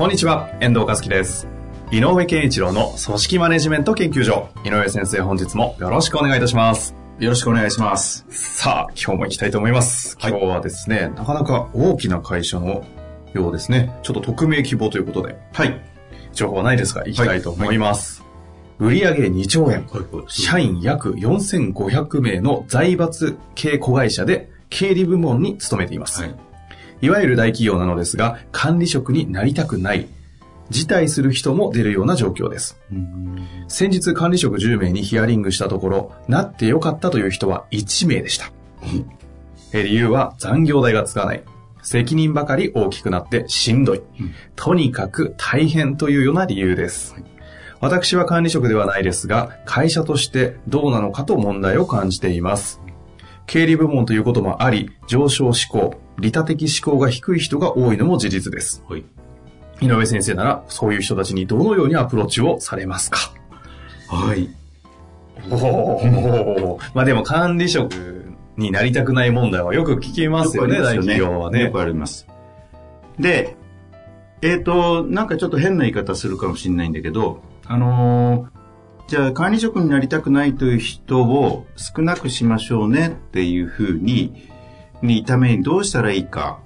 こんにちは、遠藤和樹です。井上健一郎の組織マネジメント研究所。井上先生、本日もよろしくお願いいたします。よろしくお願いします。さあ、今日も行きたいと思います。今日はですね、なかなか大きな会社のようですね。ちょっと匿名希望ということで、はい。情報はないですが、行きたいと思います。売上2兆円、社員約4500名の財閥系子会社で経理部門に勤めています。はい。いわゆる大企業なのですが、管理職になりたくない、辞退する人も出るような状況です。先日管理職10名にヒアリングしたところ、なってよかったという人は1名でした。え理由は残業代がつかない。責任ばかり大きくなってしんどい。とにかく大変というような理由です。私は管理職ではないですが、会社としてどうなのかと問題を感じています。経理部門ということもあり、上昇志向、利他的志向が低い人が多いのも事実です。はい。井上先生なら、そういう人たちにどのようにアプローチをされますか？はい。おお。まあでも管理職になりたくない問題はよく聞きますよね、大企業はねよ。くあります。で、えっ、と、なんかちょっと変な言い方するかもしれないんだけど、あのーじゃあ管理職になりたくないという人を少なくしましょうねっていうふうに、にためにどうしたらいいか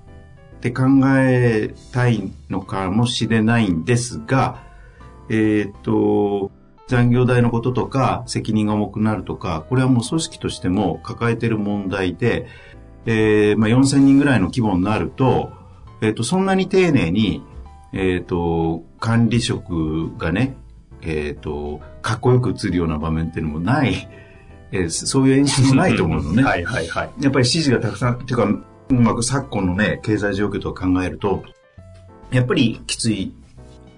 って考えたいのかもしれないんですが、えっ、と、残業代のこととか責任が重くなるとか、これはもう組織としても抱えている問題で、えーまあ、4000人ぐらいの規模になると、えっ、と、そんなに丁寧に、えっ、と、管理職がね、えっ、と、かっこよく映るような場面っていうのもない、えーそういう演出もないと思うのね。はいはいはい。やっぱり指示がたくさん、っていうか、うまく昨今のね、経済状況とか考えると、やっぱりきつい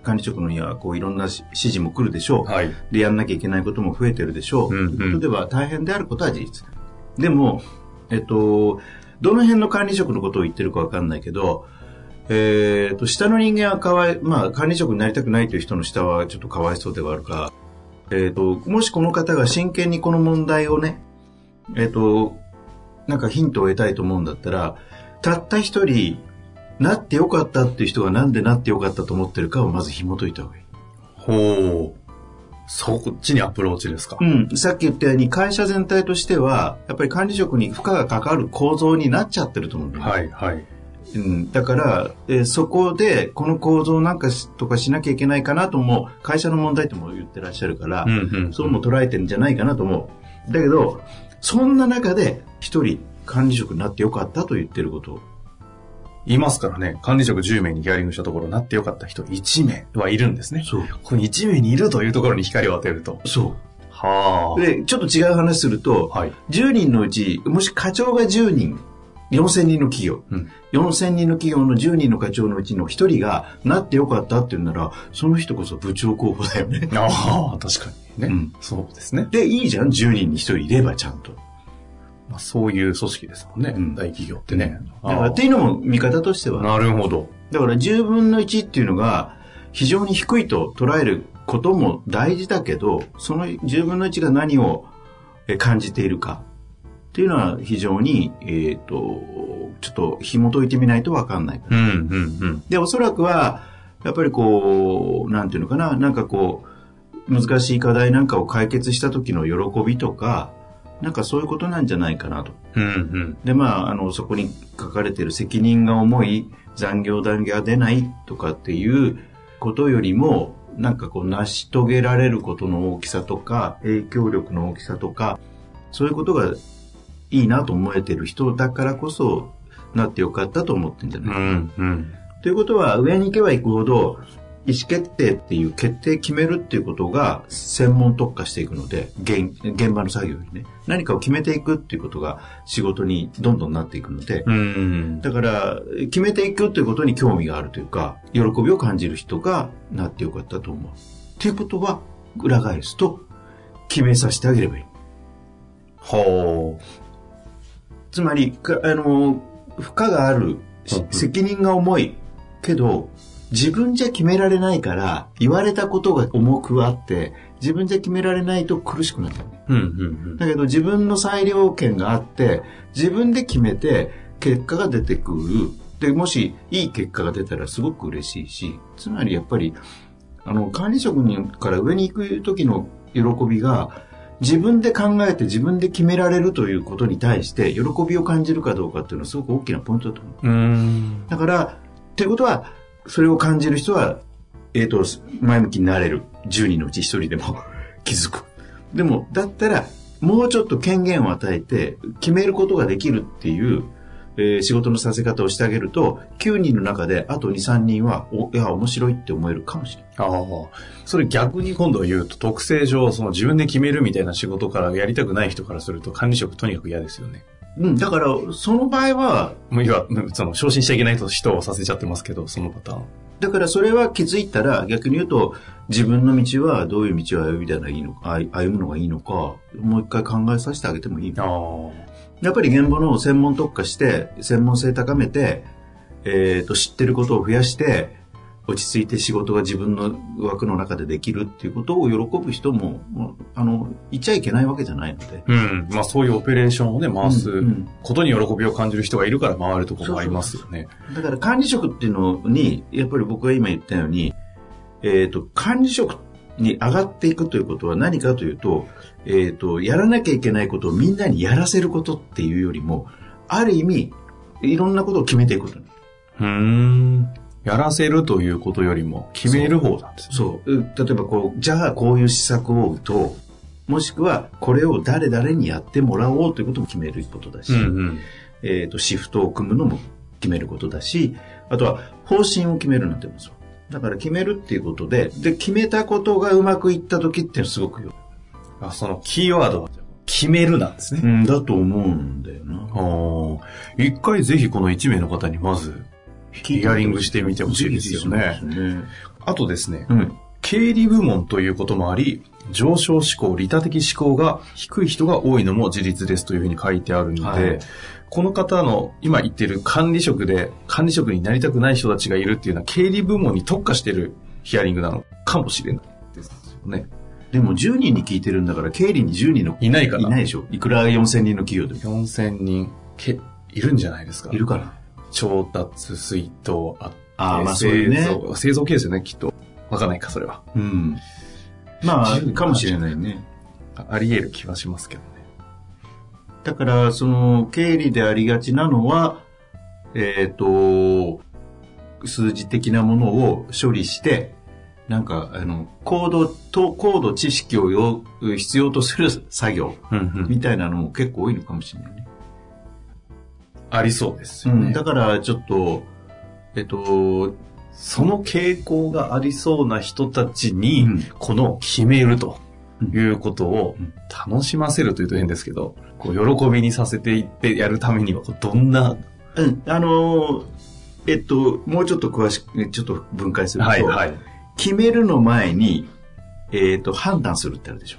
管理職のには、こういろんなし指示も来るでしょう。はい。で、やんなきゃいけないことも増えてるでしょう。うんうんということでは大変であることは事実。でも、えっと、どの辺の管理職のことを言ってるかわかんないけど、えっと、下の人間はかわい、まあ、管理職になりたくないという人の下はちょっとかわいそうではあるが、えっと、もしこの方が真剣にこの問題をね、えっと、なんかヒントを得たいと思うんだったら、たった一人、なってよかったっていう人がなんでなってよかったと思ってるかをまず紐解いた方がいい。ほう。そっちにアプローチですか？うん、さっき言ったように会社全体としては、やっぱり管理職に負荷がかかる構造になっちゃってると思うんだよね。はいはい。うん、だから、えーそこでこの構造なんかしとかしなきゃいけないかなとも、会社の問題とも言ってらっしゃるから、うんうん。そうも捉えてるんじゃないかなと思う。だけど、そんな中で一人管理職になってよかったと言ってること。いますからね、管理職10名にヒアリングしたところ、なってよかった人1名はいるんですね。そう。この1名にいるというところに光を当てると。そはう。で、ちょっと違う話すると、はい。10人のうち、もし課長が10人、4000人の企業、うん。4000人の企業の10人の課長のうちの1人がなってよかったって言うなら、その人こそ部長候補だよね。ああ、確かにね、うんそうですね。で、いいじゃん ?10 人に1人いればちゃんと。まあ、そういう組織ですもんね、うん大企業ってね。だからっていうのも見方としては。なるほど。だから10分の1っていうのが非常に低いと捉えることも大事だけど、その10分の1が何をえ感じているかっていうのは非常に、えっ、と、ちょっと紐解いてみないとわかんない。うん、うん、うん。で、おそらくは、やっぱりこう、なんていうのかな、なんかこう、難しい課題なんかを解決した時の喜びとか、なんかそういうことなんじゃないかなと。うん、うん。で、まあ、あの、そこに書かれている責任が重い、残業談義が出ないとかっていうことよりも、なんかこう、成し遂げられることの大きさとか、影響力の大きさとか、そういうことがいいなと思えてる人だからこそ、なってよかったと思ってんじゃうないかな。ん、うん。ということは、上に行けば行くほど、意思決定っていう決定決めるっていうことが専門特化していくので、現現場の作業にね、何かを決めていくっていうことが仕事にどんどんなっていくので、うん。だから、決めていくということに興味があるというか、喜びを感じる人がなってよかったと思う。っていうことは、裏返すと、決めさせてあげればいい。ほつまり、かあの、負荷がある、責任が重いけど、自分じゃ決められないから、言われたことが重くあって、自分じゃ決められないと苦しくなった。う。うん、うん、だけど自分の裁量権があって、自分で決めて結果が出てくる。で、もしいい結果が出たらすごく嬉しいし、つまりやっぱり、あの、管理職人から上に行く時の喜びが、自分で考えて自分で決められるということに対して、喜びを感じるかどうかっていうのはすごく大きなポイントだと思う。だから、っていうことは、それを感じる人は、えっ、と、前向きになれる。10人のうち1人でも 気づく。でも、だったら、もうちょっと権限を与えて、決めることができるっていう、えー仕事のさせ方をしてあげると、9人の中で、あと2、3人は、お、いや、面白いって思えるかもしれない。ああ。それ逆に今度言うと、特性上、その自分で決めるみたいな仕事からやりたくない人からすると、管理職とにかく嫌ですよね。うん、だから、その場合は、もういわ、その、昇進しちゃいけないと人をさせちゃってますけど、そのパターン。だからそれは気づいたら、逆に言うと、自分の道はどういう道を歩みたらいいのか、歩歩むのがいいのか、もう一回考えさせてあげてもいい。ああ。やっぱり現場の専門特化して、専門性高めて、えっ、と、知ってることを増やして、落ち着いて仕事が自分の枠の中でできるっていうことを喜ぶ人も、あの、いちゃいけないわけじゃないので。うん。まあそういうオペレーションをね、回すことに喜びを感じる人がいるから回るところもありますよね。だから管理職っていうのに、やっぱり僕が今言ったように、えっ、と、管理職に上がっていくということは何かというと、えっ、と、やらなきゃいけないことをみんなにやらせることっていうよりも、ある意味、いろんなことを決めていくことにうーん。やらせるということよりも、決める方なんですね。そう。う例えばこう、じゃあこういう施策を打とう。もしくは、これを誰々にやってもらおうということも決めることだし、うんうん。えっ、と、シフトを組むのも決めることだし、あとは方針を決めるなんてもそう。だから決めるっていうことで、で、決めたことがうまくいった時ってすごくよ。あそのキーワードは、決めるなんですね。うん、だと思うんだよな。ああ。一回ぜひこの1名の方にまず、ヒアリングしてみてほしいですよねね。あとですね、うん。経理部門ということもあり、上昇志向、利他的志向が低い人が多いのも事実ですというふうに書いてあるので、はいこの方の今言ってる管理職で管理職になりたくない人たちがいるっていうのは経理部門に特化してるヒアリングなのかもしれないですよね。でも10人に聞いてるんだから、経理に10人のいないからいないでしょ。いくら4000人の企業でも。4000人けいるんじゃないですか。いるから。調達、水筒あって、あーまあそういうね製造、製造系ですよね、きっと。わかんないか、それは。うん。まあ10、かもしれないね。ああり得る気はしますけどね。だから、その、経理でありがちなのは、えっ、と、数字的なものを処理して、なんか、あの、コードと、高度知識をよ必要とする作業。みたいなのも結構多いのかもしれないね。ありそうですよね。うん。だから、ちょっと、えっ、と、その傾向がありそうな人たちに、うんこの決めるということをうん楽しませるというと変ですけど、こう喜びにさせていってやるためには、どんな、うん、あの、えっと、もうちょっと詳しく、ちょっと分解すると、はいはい。決めるの前に、えっ、と、判断するってあるでしょ。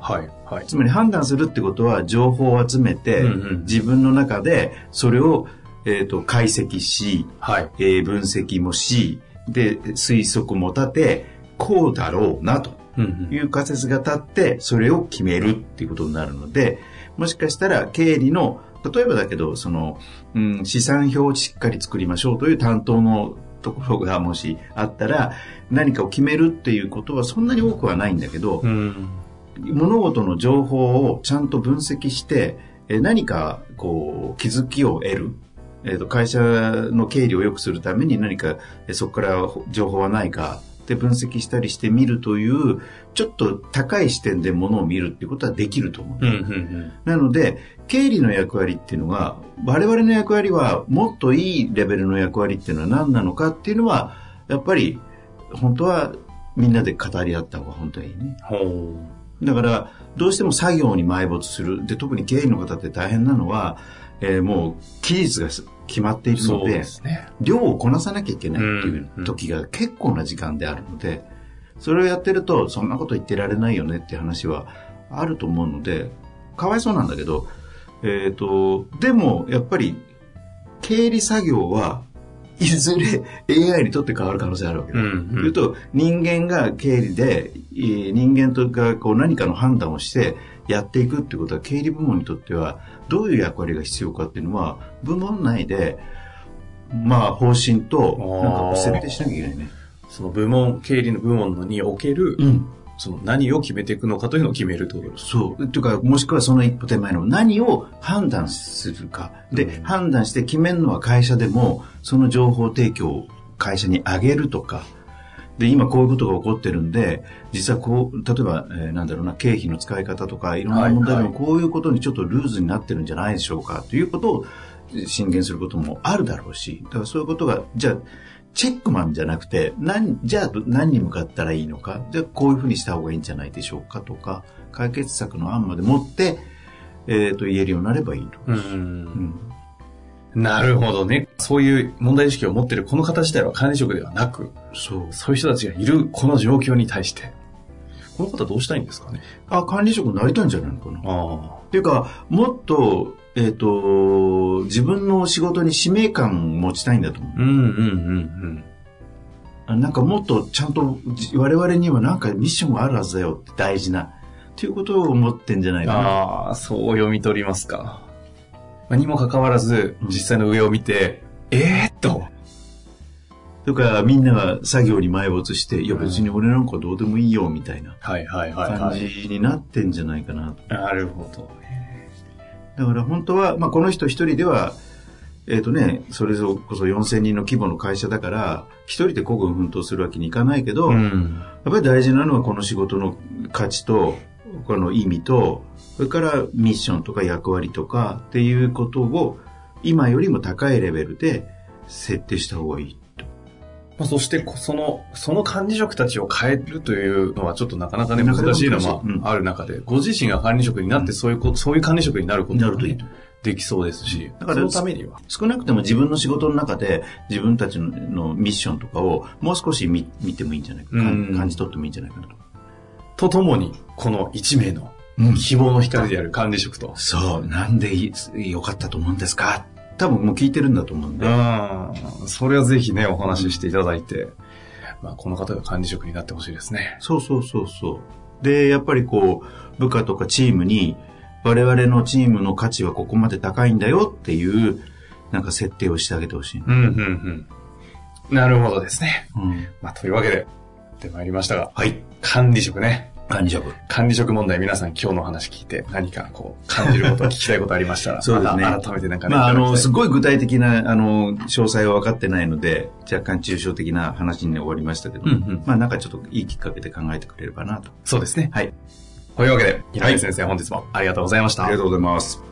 はいはい。つまり判断するってことは情報を集めて、うんうん自分の中でそれを、えー、と解析し、はい。えー分析もし、で、推測も立て、こうだろうなとうんいう仮説が立って、それを決めるっていうことになるので、もしかしたら経理の、例えばだけど、その、うん、資産表をしっかり作りましょうという担当のところがもしあったら、何かを決めるっていうことはそんなに多くはないんだけど、うん。物事の情報をちゃんと分析して、えー何かこう気づきを得る、えーと会社の経理を良くするために何かえーそこから情報はないかで分析したりしてみるというちょっと高い視点で物を見るっていうことはできると思う。うんうんなので経理の役割っていうのは我々の役割はもっといいレベルの役割っていうのは何なのかっていうのはやっぱり本当はみんなで語り合った方が本当はいいね。ほだから、どうしても作業に埋没する。で、特に経営の方って大変なのは、えーもう期日が決まっていうるので、ね。量をこなさなきゃいけないっていう時が結構な時間であるので、それをやってると、そんなこと言ってられないよねっていう話はあると思うので、かわいそうなんだけど、えっ、と、でも、やっぱり、経理作業はいずれ AI にとって変わる可能性あるわけだ。うんうん言うと、人間が経理で、えー人間とがこう何かの判断をしてやっていくっていうことは、経理部門にとっては、どういう役割が必要かっていうのは、部門内で、まあ、方針と、なんか設定しなきゃいけないね。その部門、経理の部門における、ん。その何を決めていくのかというのを決めるってことです。そう。というか、もしくはその一歩手前の何を判断するか。で、うん判断して決めるのは会社でも、その情報提供を会社にあげるとか。で、今こういうことが起こってるんで、実はこう、例えば、えーなんだろうな、経費の使い方とか、いろんな問題でもこういうことにちょっとルーズになってるんじゃないでしょうか、ということを進言することもあるだろうし、だからそういうことが、じゃあ、チェックマンじゃなくて、何、じゃあ何に向かったらいいのか、じゃあこういうふうにした方がいいんじゃないでしょうかとか、解決策の案まで持って、えっ、と、言えるようになればいいと。う。うんん。なるほどね。そういう問題意識を持っているこの方自体は管理職ではなく、そう。そういう人たちがいるこの状況に対して、この方どうしたいんですかね？あ、管理職になりたいんじゃないのかな。っあていうか、もっと、えっ、と、自分の仕事に使命感を持ちたいんだと思うあ。うんうんうんあ。なんかもっとちゃんとじ我々にはなんかミッションがあるはずだよって大事な。っていうことを思ってんじゃないうん。かな。ああ、そう読み取りますか。まあにもかかわらず、うん実際の上を見て、えー、っと。とか、みんなが作業に埋没して、いや別に俺なんかどうでもいいよみたいなはいはいはいは感い。じになってんじゃないかな。なるほど。だから本当は、まあ、この人一人では、えっ、とね、それこそ4000人の規模の会社だから、一人で孤軍奮闘するわけにいかないけど、やっん。ぱり大事なのはこの仕事の価値と、この意味と、それからミッションとか役割とかっていうことを、今よりも高いレベルで設定した方がいい。まあ、そして、こその、その管理職たちを変えるというのはちょっとなかなかね、難しいのもある中で、ご自身が管理職になって、そういうこ、そういう管理職になることがねなるといいと。できそうですし、だからそのためには。少なくとも自分の仕事の中で自分たちののミッションとかをもう少し見見てもいいんじゃないか、うん感じ取ってもいいんじゃないかなと。とともに、この一名のうん希望の光である管理職と。そう、なんでい良かったと思うんですか？多分もう聞いてるんだと思うんで。うん。それはぜひね、お話ししていただいて、まあ、この方が管理職になってほしいですね。そうそうそうそう。で、やっぱりこう、部下とかチームに、我々のチームの価値はここまで高いんだよっていう、なんか設定をしてあげてほしい。うん、うん、うん。なるほどですね。うん。まあ、というわけで、やってまいりましたが、はい。管理職ね。管理職。管理職問題、皆さん今日の話聞いて何かこう感じること、聞きたいことありましたら、そうですね改めてなんかね、まあ、あの、すごい具体的な、あの、詳細は分かってないので、若干抽象的な話に終わりましたけど、うんうんまあ、なんかちょっといいきっかけで考えてくれればなと。そうですね。はい。というわけで、平井先生、本日もありがとうございました。とうございます。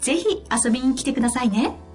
ぜひ遊びに来てくださいね。